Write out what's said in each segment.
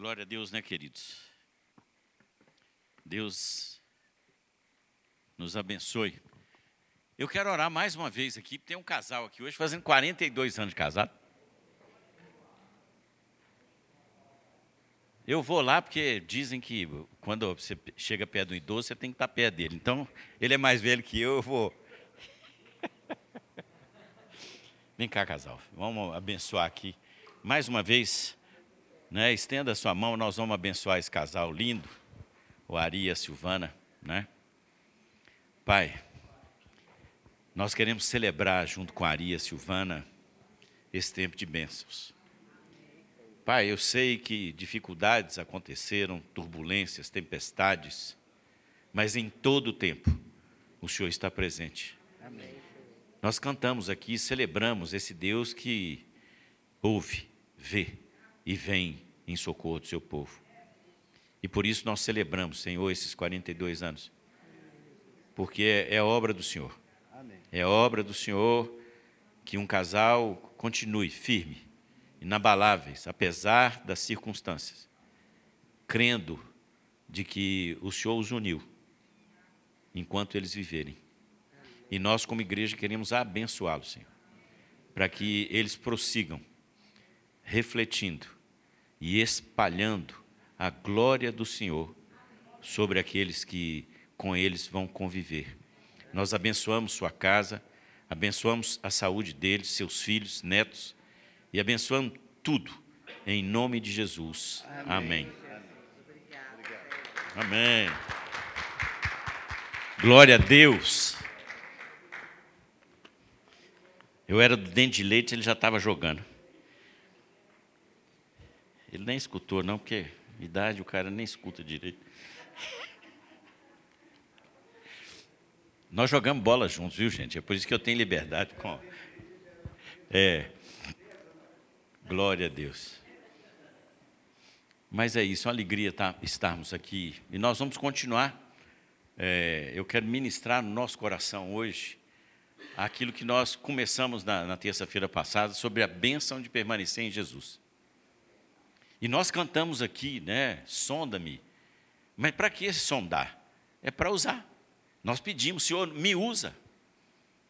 Glória a Deus, né, queridos? Deus nos abençoe. Eu quero orar mais uma vez aqui, tem um casal aqui hoje fazendo 42 anos de casado. Eu vou lá porque dizem que quando você chega perto do idoso, você tem que estar perto dele. Então, ele é mais velho que eu, eu vou. Vem cá, casal. Vamos abençoar aqui. Mais uma vez, né, estenda a sua mão, nós vamos abençoar esse casal lindo, o Ari e a Silvana. Né? Pai, nós queremos celebrar junto com a Ari e a Silvana esse tempo de bênçãos. Pai, eu sei que dificuldades aconteceram, turbulências, tempestades, mas em todo o tempo o Senhor está presente. Amém. Nós cantamos aqui, celebramos esse Deus que ouve, vê e vem em socorro do seu povo. E por isso nós celebramos, Senhor, esses 42 anos, porque é, é obra do Senhor. Amém. É obra do Senhor que um casal continue firme inabaláveis, apesar das circunstâncias, crendo de que o Senhor os uniu enquanto eles viverem. E nós, como igreja, queremos abençoá-los, Senhor, para que eles prossigam refletindo e espalhando a glória do Senhor sobre aqueles que com eles vão conviver. Nós abençoamos sua casa, abençoamos a saúde deles, seus filhos, netos, e abençoando tudo, em nome de Jesus. Amém. Amém. Amém. Glória a Deus. Eu era do dente de leite, ele já estava jogando. Ele nem escutou, não, porque idade o cara nem escuta direito. Nós jogamos bola juntos, viu, gente? É por isso que eu tenho liberdade com. É. Glória a Deus. Mas é isso, uma alegria tá, estarmos aqui. E nós vamos continuar. É, eu quero ministrar no nosso coração hoje aquilo que nós começamos na, na terça-feira passada sobre a bênção de permanecer em Jesus. E nós cantamos aqui, né? Sonda-me. Mas para que sondar? É para usar. Nós pedimos, Senhor, me usa.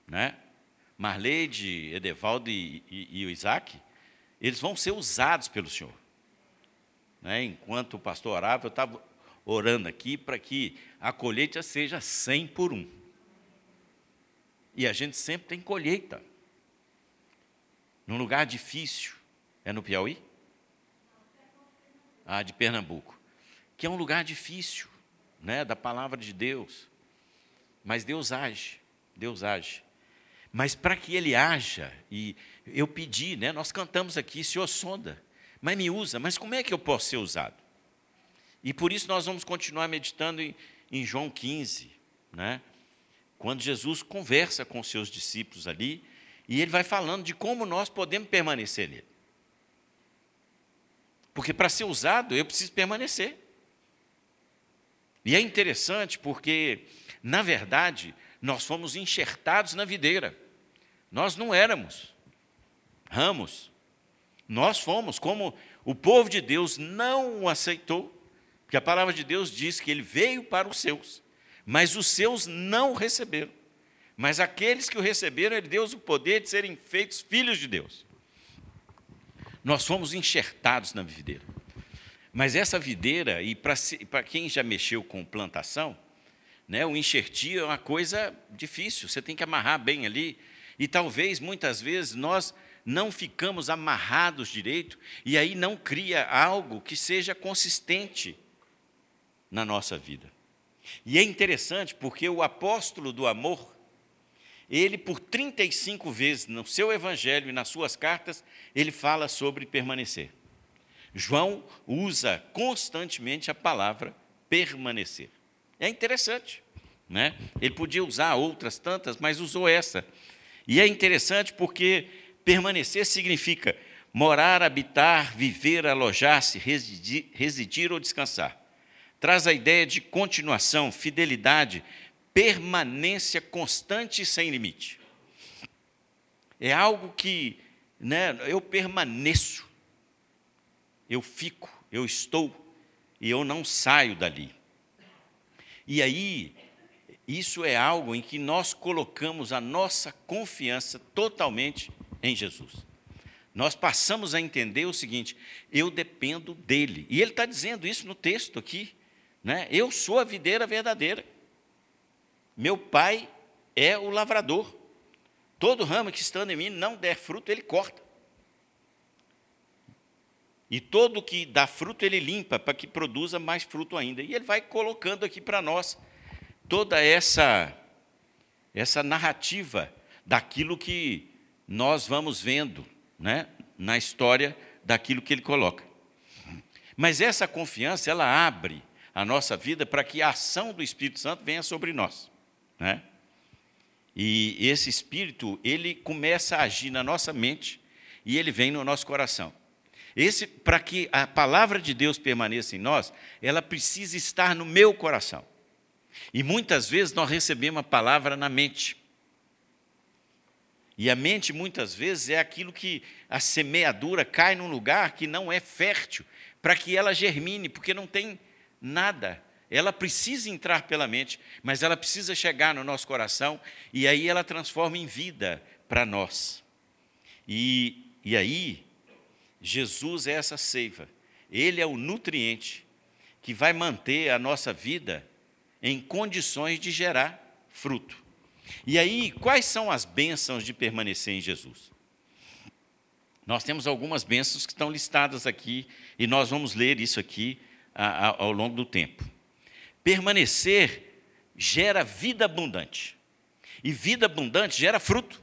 Né? Marleide, Edevaldo e, e, e o Isaac eles vão ser usados pelo Senhor. Né? Enquanto o pastor orava, eu estava orando aqui para que a colheita seja 100 por um. E a gente sempre tem colheita. Num lugar difícil. É no Piauí? Ah, de Pernambuco. Que é um lugar difícil, né, da palavra de Deus. Mas Deus age, Deus age. Mas para que ele haja, e eu pedi, né, nós cantamos aqui, Senhor sonda, mas me usa, mas como é que eu posso ser usado? E por isso nós vamos continuar meditando em, em João 15, né, quando Jesus conversa com os seus discípulos ali, e ele vai falando de como nós podemos permanecer nele. Porque para ser usado, eu preciso permanecer. E é interessante porque, na verdade, nós fomos enxertados na videira. Nós não éramos ramos. Nós fomos, como o povo de Deus não o aceitou, porque a palavra de Deus diz que ele veio para os seus, mas os seus não o receberam. Mas aqueles que o receberam, ele deu o poder de serem feitos filhos de Deus. Nós fomos enxertados na videira. Mas essa videira, e para quem já mexeu com plantação, né? O enxertia é uma coisa difícil, você tem que amarrar bem ali. E talvez, muitas vezes, nós não ficamos amarrados direito e aí não cria algo que seja consistente na nossa vida. E é interessante porque o apóstolo do amor, ele por 35 vezes no seu evangelho e nas suas cartas, ele fala sobre permanecer. João usa constantemente a palavra permanecer. É interessante. Né? Ele podia usar outras tantas, mas usou essa. E é interessante porque permanecer significa morar, habitar, viver, alojar-se, residir, residir ou descansar. Traz a ideia de continuação, fidelidade, permanência constante e sem limite. É algo que né, eu permaneço, eu fico, eu estou e eu não saio dali. E aí, isso é algo em que nós colocamos a nossa confiança totalmente em Jesus. Nós passamos a entender o seguinte: eu dependo dele. E ele está dizendo isso no texto aqui. Né? Eu sou a videira verdadeira. Meu pai é o lavrador. Todo ramo que estando em mim não der fruto, ele corta. E todo que dá fruto, ele limpa, para que produza mais fruto ainda. E ele vai colocando aqui para nós toda essa, essa narrativa daquilo que nós vamos vendo né, na história daquilo que ele coloca. Mas essa confiança, ela abre a nossa vida para que a ação do Espírito Santo venha sobre nós. Né? E esse Espírito, ele começa a agir na nossa mente e ele vem no nosso coração. Esse, para que a palavra de Deus permaneça em nós, ela precisa estar no meu coração. E muitas vezes nós recebemos a palavra na mente. E a mente, muitas vezes, é aquilo que a semeadura cai num lugar que não é fértil, para que ela germine, porque não tem nada. Ela precisa entrar pela mente, mas ela precisa chegar no nosso coração, e aí ela transforma em vida para nós. E, e aí, Jesus é essa seiva, ele é o nutriente que vai manter a nossa vida em condições de gerar fruto. E aí, quais são as bênçãos de permanecer em Jesus? Nós temos algumas bênçãos que estão listadas aqui, e nós vamos ler isso aqui ao longo do tempo. Permanecer gera vida abundante, e vida abundante gera fruto.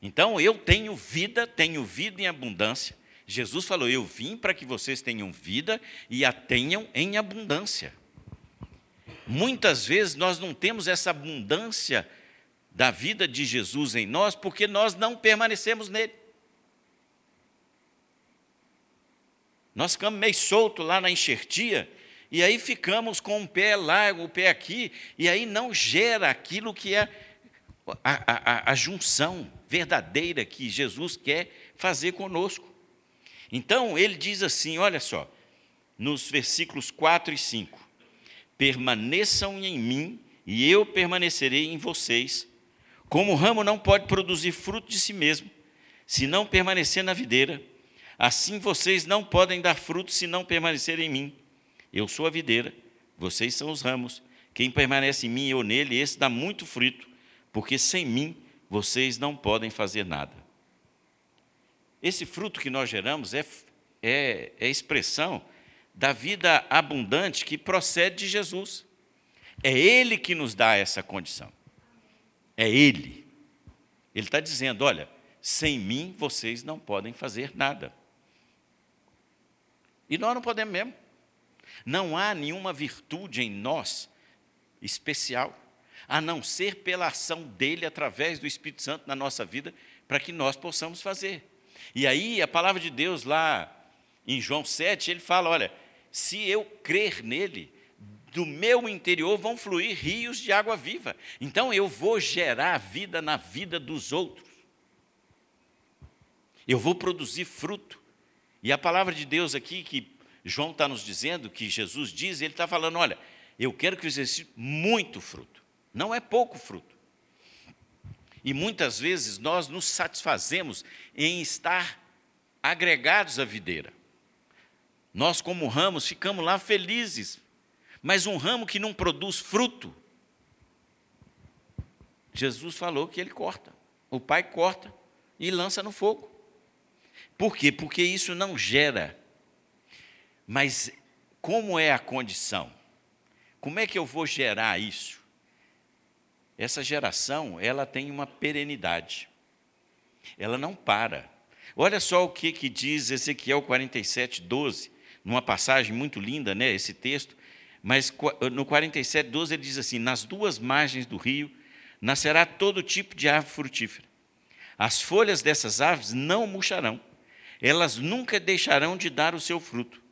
Então, eu tenho vida, tenho vida em abundância. Jesus falou: Eu vim para que vocês tenham vida e a tenham em abundância. Muitas vezes nós não temos essa abundância da vida de Jesus em nós porque nós não permanecemos nele. Nós ficamos meio solto lá na enxertia e aí ficamos com um pé lá, o um pé aqui, e aí não gera aquilo que é a, a, a junção verdadeira que Jesus quer fazer conosco. Então, ele diz assim: olha só, nos versículos 4 e 5: permaneçam em mim e eu permanecerei em vocês. Como o ramo não pode produzir fruto de si mesmo, se não permanecer na videira, assim vocês não podem dar fruto se não permanecerem em mim. Eu sou a videira, vocês são os ramos. Quem permanece em mim e eu nele, esse dá muito fruto, porque sem mim vocês não podem fazer nada. Esse fruto que nós geramos é, é, é expressão da vida abundante que procede de Jesus. É Ele que nos dá essa condição. É Ele. Ele está dizendo: olha, sem mim vocês não podem fazer nada. E nós não podemos mesmo. Não há nenhuma virtude em nós especial, a não ser pela ação dele através do Espírito Santo na nossa vida, para que nós possamos fazer. E aí, a palavra de Deus lá em João 7, ele fala: olha, se eu crer nele, do meu interior vão fluir rios de água viva. Então eu vou gerar vida na vida dos outros. Eu vou produzir fruto. E a palavra de Deus aqui, que João está nos dizendo, que Jesus diz, ele está falando: olha, eu quero que vocês muito fruto. Não é pouco fruto. E muitas vezes nós nos satisfazemos em estar agregados à videira. Nós, como ramos, ficamos lá felizes, mas um ramo que não produz fruto, Jesus falou que ele corta. O Pai corta e lança no fogo. Por quê? Porque isso não gera. Mas como é a condição? Como é que eu vou gerar isso? Essa geração, ela tem uma perenidade. Ela não para. Olha só o que, que diz Ezequiel 47, 12 numa passagem muito linda, né, esse texto, mas no 47, 12 ele diz assim: Nas duas margens do rio nascerá todo tipo de árvore frutífera. As folhas dessas árvores não murcharão, elas nunca deixarão de dar o seu fruto.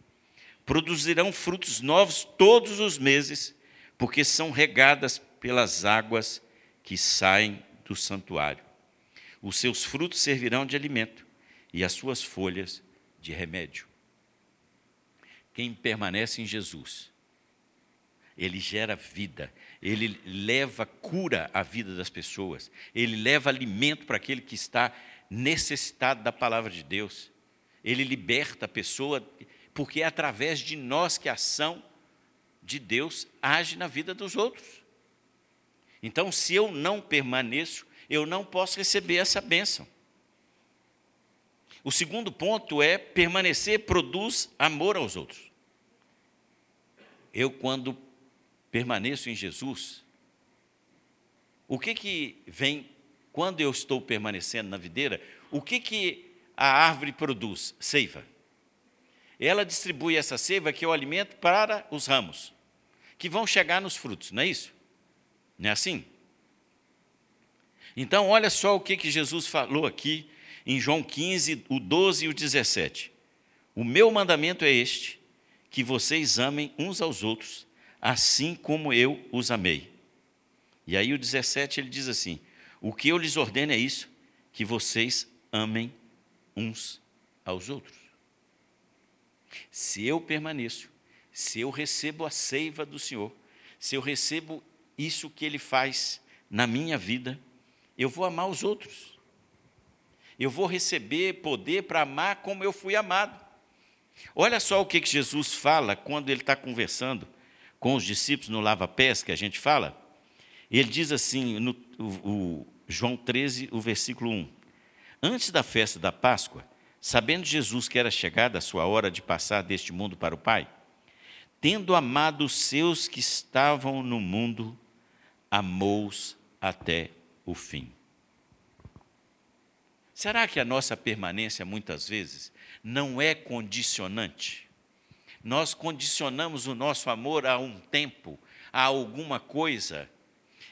Produzirão frutos novos todos os meses, porque são regadas pelas águas que saem do santuário. Os seus frutos servirão de alimento e as suas folhas de remédio. Quem permanece em Jesus, ele gera vida, ele leva cura à vida das pessoas, ele leva alimento para aquele que está necessitado da palavra de Deus, ele liberta a pessoa, porque é através de nós que a ação de Deus age na vida dos outros. Então, se eu não permaneço, eu não posso receber essa bênção. O segundo ponto é permanecer produz amor aos outros. Eu, quando permaneço em Jesus, o que que vem quando eu estou permanecendo na videira? O que que a árvore produz? Seiva. Ela distribui essa seiva que é o alimento para os ramos, que vão chegar nos frutos, não é isso? Não é assim? Então, olha só o que, que Jesus falou aqui em João 15, o 12 e o 17. O meu mandamento é este: que vocês amem uns aos outros, assim como eu os amei. E aí o 17 ele diz assim: O que eu lhes ordeno é isso, que vocês amem uns aos outros. Se eu permaneço, se eu recebo a seiva do Senhor, se eu recebo isso que Ele faz na minha vida, eu vou amar os outros eu vou receber poder para amar como eu fui amado. Olha só o que, Jesus fala quando ele está conversando com os discípulos no lava-pés, que a gente fala. Ele diz assim, no o, o João 13, o versículo 1. Antes da festa da Páscoa, sabendo Jesus que era chegada a sua hora de passar deste mundo para o Pai, tendo amado os seus que estavam no mundo, amou-os até o fim. Será que a nossa permanência, muitas vezes, não é condicionante? Nós condicionamos o nosso amor a um tempo, a alguma coisa.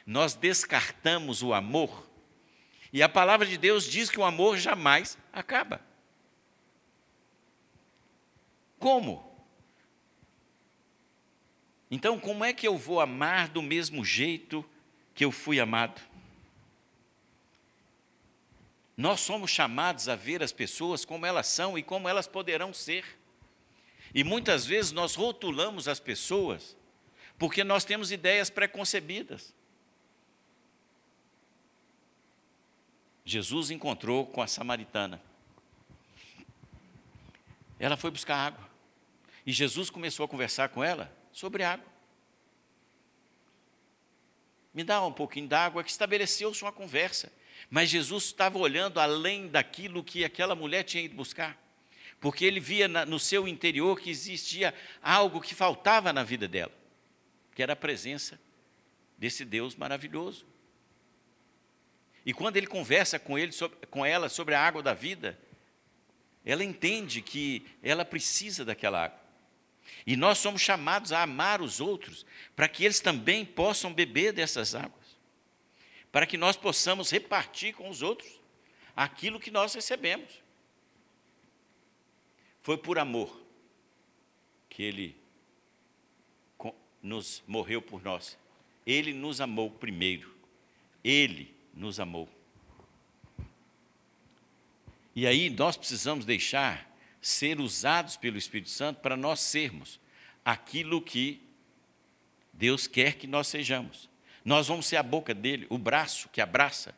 Nós descartamos o amor. E a palavra de Deus diz que o amor jamais acaba. Como? Então, como é que eu vou amar do mesmo jeito que eu fui amado? Nós somos chamados a ver as pessoas como elas são e como elas poderão ser. E muitas vezes nós rotulamos as pessoas porque nós temos ideias preconcebidas. Jesus encontrou com a samaritana. Ela foi buscar água. E Jesus começou a conversar com ela sobre água. Me dá um pouquinho d'água, que estabeleceu-se uma conversa. Mas Jesus estava olhando além daquilo que aquela mulher tinha ido buscar, porque ele via no seu interior que existia algo que faltava na vida dela, que era a presença desse Deus maravilhoso. E quando ele conversa com, ele, com ela sobre a água da vida, ela entende que ela precisa daquela água. E nós somos chamados a amar os outros, para que eles também possam beber dessas águas para que nós possamos repartir com os outros aquilo que nós recebemos. Foi por amor que ele nos morreu por nós. Ele nos amou primeiro. Ele nos amou. E aí nós precisamos deixar ser usados pelo Espírito Santo para nós sermos aquilo que Deus quer que nós sejamos. Nós vamos ser a boca dele, o braço que abraça,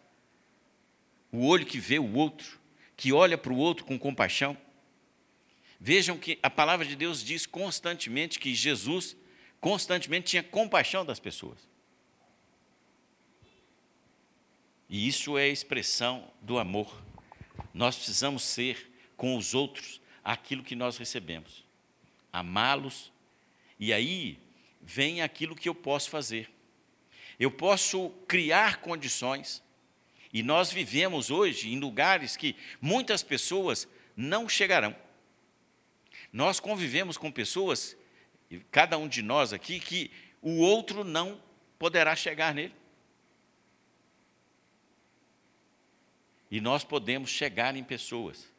o olho que vê o outro, que olha para o outro com compaixão. Vejam que a palavra de Deus diz constantemente que Jesus constantemente tinha compaixão das pessoas. E isso é a expressão do amor. Nós precisamos ser com os outros aquilo que nós recebemos, amá-los, e aí vem aquilo que eu posso fazer eu posso criar condições. E nós vivemos hoje em lugares que muitas pessoas não chegarão. Nós convivemos com pessoas, cada um de nós aqui, que o outro não poderá chegar nele. E nós podemos chegar em pessoas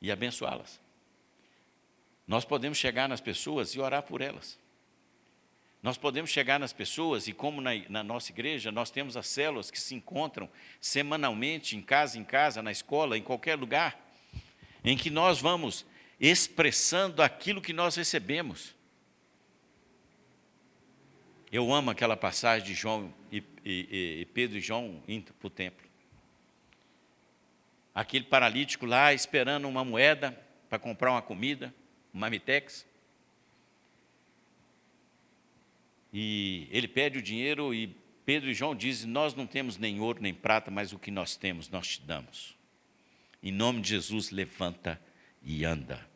e abençoá-las. Nós podemos chegar nas pessoas e orar por elas. Nós podemos chegar nas pessoas e, como na, na, nossa igreja, nós temos as células que se encontram semanalmente, em casa em casa, na escola, em qualquer lugar, em que nós vamos expressando aquilo que nós recebemos. Eu amo aquela passagem de João e, e, e Pedro e João indo para o templo. Aquele paralítico lá esperando uma moeda para comprar uma comida, um mamitex. E ele pede o dinheiro e Pedro e João dizem: Nós não temos nem ouro nem prata, mas o que nós temos nós te damos. Em nome de Jesus, levanta e anda.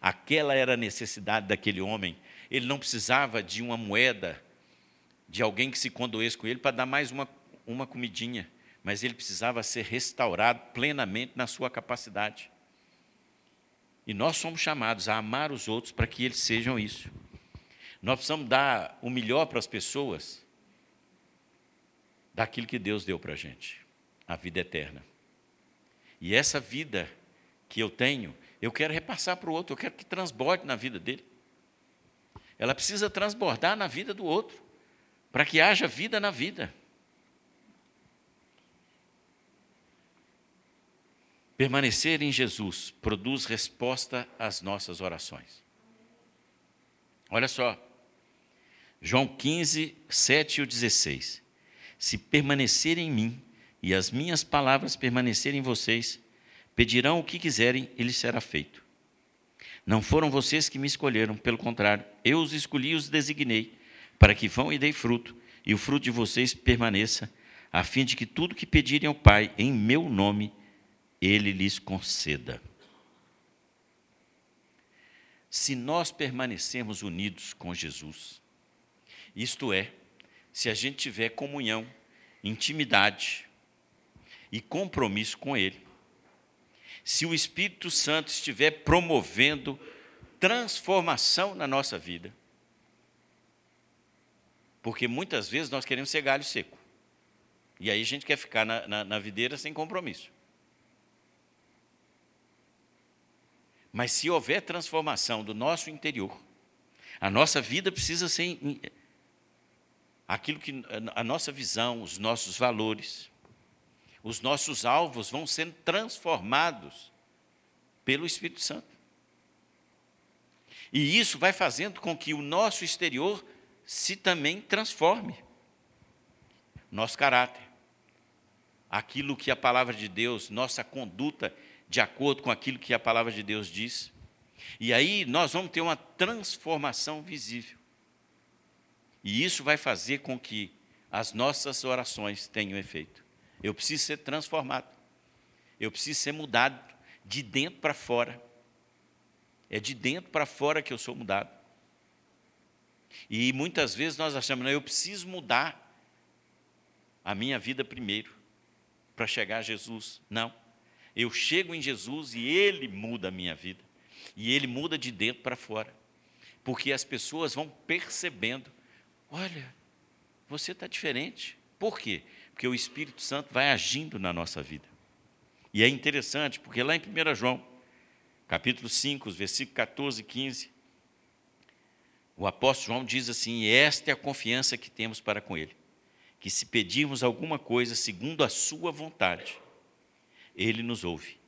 Aquela era a necessidade daquele homem. Ele não precisava de uma moeda de alguém que se condoesse com ele para dar mais uma, uma comidinha, mas ele precisava ser restaurado plenamente na sua capacidade. E nós somos chamados a amar os outros para que eles sejam isso. Nós precisamos dar o melhor para as pessoas daquilo que Deus deu para a gente, a vida eterna. E essa vida que eu tenho, eu quero repassar para o outro, eu quero que transborde na vida dele. Ela precisa transbordar na vida do outro para que haja vida na vida. Permanecer em Jesus produz resposta às nossas orações. Olha só, João 15, 7 e 16. Se permanecer em mim e as minhas palavras permanecerem em vocês, pedirão o que quiserem e lhes será feito. Não foram vocês que me escolheram, pelo contrário, eu os escolhi e os designei para que vão e deem fruto, e o fruto de vocês permaneça, a fim de que tudo que pedirem ao Pai em meu nome, ele lhes conceda. Se nós permanecermos unidos com Jesus, isto é, se a gente tiver comunhão, intimidade e compromisso com Ele, se o Espírito Santo estiver promovendo transformação na nossa vida, porque muitas vezes nós queremos ser galho seco. E aí a gente quer ficar na, na, na videira sem compromisso. Mas se houver transformação do nosso interior, a nossa vida precisa ser aquilo que a nossa visão, os nossos valores, os nossos alvos vão sendo transformados pelo Espírito Santo. E isso vai fazendo com que o nosso exterior se também transforme. Nosso caráter, aquilo que a palavra de Deus, nossa conduta de acordo com aquilo que a palavra de Deus diz. E aí nós vamos ter uma transformação visível. E isso vai fazer com que as nossas orações tenham efeito. Eu preciso ser transformado. Eu preciso ser mudado de dentro para fora. É de dentro para fora que eu sou mudado. E muitas vezes nós achamos, não, eu preciso mudar a minha vida primeiro para chegar a Jesus. Não. Eu chego em Jesus e Ele muda a minha vida. E Ele muda de dentro para fora. Porque as pessoas vão percebendo: olha, você está diferente. Por quê? Porque o Espírito Santo vai agindo na nossa vida. E é interessante, porque lá em 1 João, capítulo 5, versículos 14 e 15, o apóstolo João diz assim: esta é a confiança que temos para com Ele, que se pedirmos alguma coisa segundo a Sua vontade, Ele nos ouve.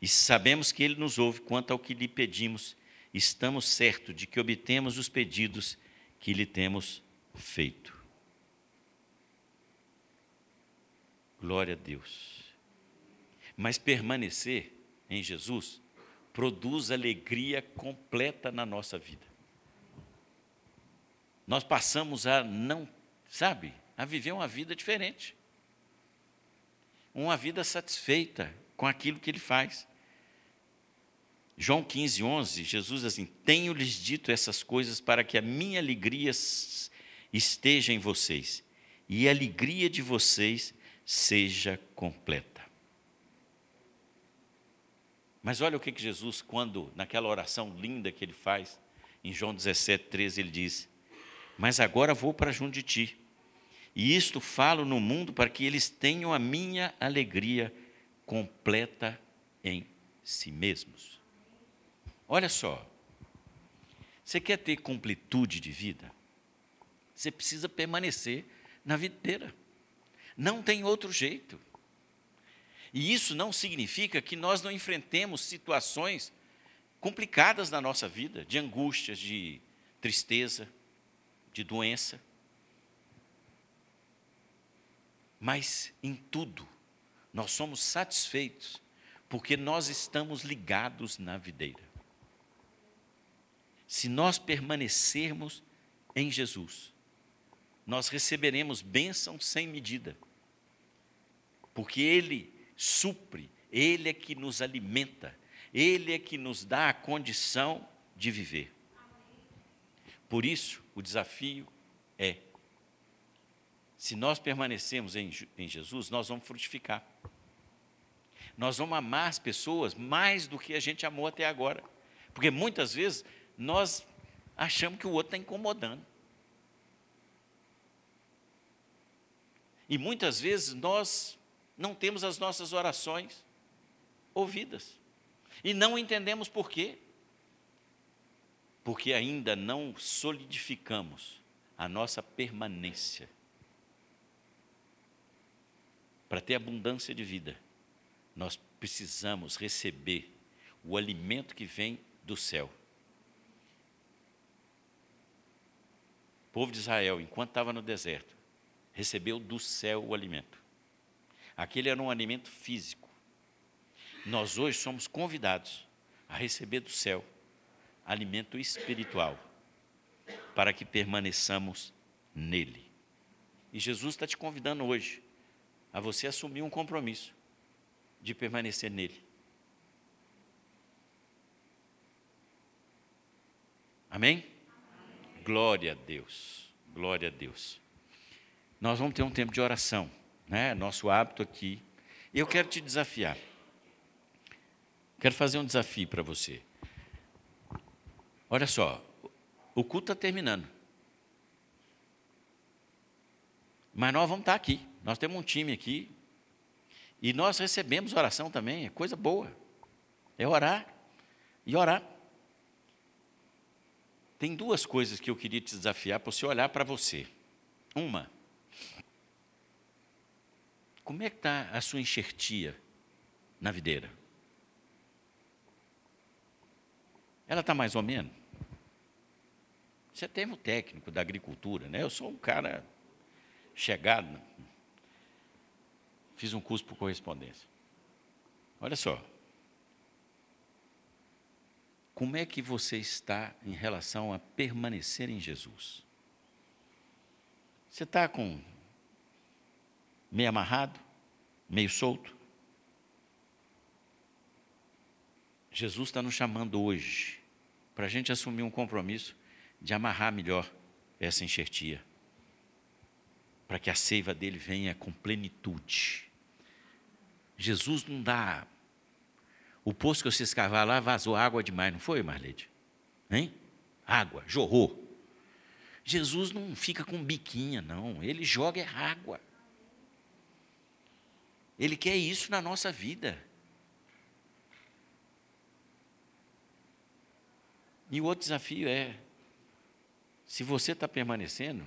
E sabemos que Ele nos ouve quanto ao que lhe pedimos, estamos certos de que obtemos os pedidos que lhe temos feito. Glória a Deus. Mas permanecer em Jesus produz alegria completa na nossa vida nós passamos a não, sabe, a viver uma vida diferente. Uma vida satisfeita com aquilo que ele faz. João 15, 11, Jesus diz assim: Tenho-lhes dito essas coisas para que a minha alegria esteja em vocês e a alegria de vocês seja completa. Mas olha o que, que Jesus, quando, naquela oração linda que ele faz, em João 17, 13, ele diz: mas agora vou para junto de ti. E isto falo no mundo para que eles tenham a minha alegria completa em si mesmos. Olha só, você quer ter completude de vida? Você precisa permanecer na videira. Não tem outro jeito. E isso não significa que nós não enfrentemos situações complicadas na nossa vida, de angústias, de tristeza, de doença. Mas em tudo, nós somos satisfeitos, porque nós estamos ligados na videira. Se nós permanecermos em Jesus, nós receberemos bênção sem medida, porque Ele supre, Ele é que nos alimenta, Ele é que nos dá a condição de viver. Por isso, o desafio é: se nós permanecemos em, em Jesus, nós vamos frutificar. Nós vamos amar as pessoas mais do que a gente amou até agora. Porque muitas vezes nós achamos que o outro está incomodando. E muitas vezes nós não temos as nossas orações ouvidas. E não entendemos por quê. Porque ainda não solidificamos a nossa permanência. Para ter abundância de vida, nós precisamos receber o alimento que vem do céu. O povo de Israel, enquanto estava no deserto, recebeu do céu o alimento. Aquele era um alimento físico. Nós hoje somos convidados a receber do céu alimento espiritual, para que permaneçamos nele. E Jesus está te convidando hoje a você assumir um compromisso de permanecer nele. Amém? Amém? Glória a Deus, glória a Deus nós vamos ter um tempo de oração, né? Nosso hábito aqui. Eu quero te desafiar. Quero fazer um desafio para você. Olha só, o culto está terminando. Mas nós vamos estar tá aqui. Nós temos um time aqui. E nós recebemos oração também, é coisa boa. É orar e orar. Tem duas coisas que eu queria te desafiar para você olhar para você. Uma, como é que está a sua enxertia na videira? Ela está mais ou menos? Isso é termo técnico da agricultura, né? Eu sou um cara chegado, fiz um curso por correspondência. Olha só. Como é que você está em relação a permanecer em Jesus? Você está com meio amarrado, meio solto. Jesus está nos chamando hoje para a gente assumir um compromisso de amarrar melhor essa enxertia, para que a seiva dele venha com plenitude. Jesus não dá. O poço que você escavar lá vazou água demais, não foi, Marlete? Hein? Água, jorrou. Jesus não fica com biquinha, não. Ele joga é água. Ele quer isso na nossa vida. E o outro desafio é: se você está permanecendo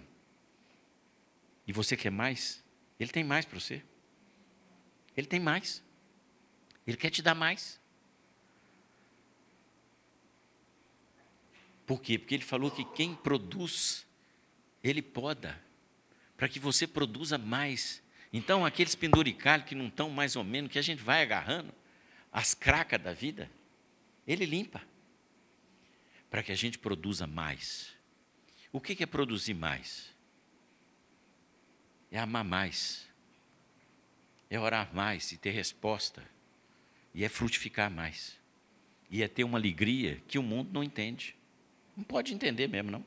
e você quer mais, Ele tem mais para você. Ele tem mais. Ele quer te dar mais. Por quê? Porque ele falou que quem produz, ele poda, para que você produza mais então, aqueles penduricalhos que não estão mais ou menos, que a gente vai agarrando, as cracas da vida, ele limpa, para que a gente produza mais. O que é produzir mais? É amar mais, é orar mais e ter resposta, e é frutificar mais, e é ter uma alegria que o mundo não entende. Não pode entender mesmo, não.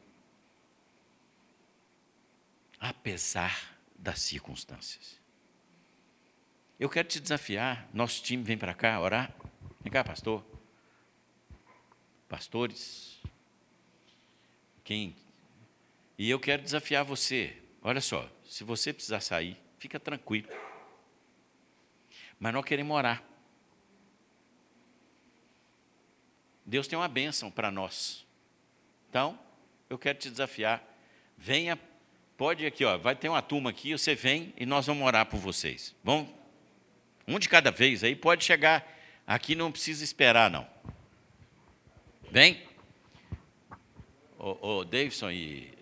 Apesar das circunstâncias. Eu quero te desafiar, nosso time vem para cá orar. Vem cá, pastor. Pastores. Quem? E eu quero desafiar você. Olha só, se você precisar sair, fica tranquilo. Mas nós queremos orar. Deus tem uma bênção para nós. Então, eu quero te desafiar. Venha Pode aqui, ó, vai ter uma turma aqui, você vem e nós vamos orar por vocês. Vamos? Um de cada vez, aí pode chegar aqui, não precisa esperar, não. Vem. O, o Davidson e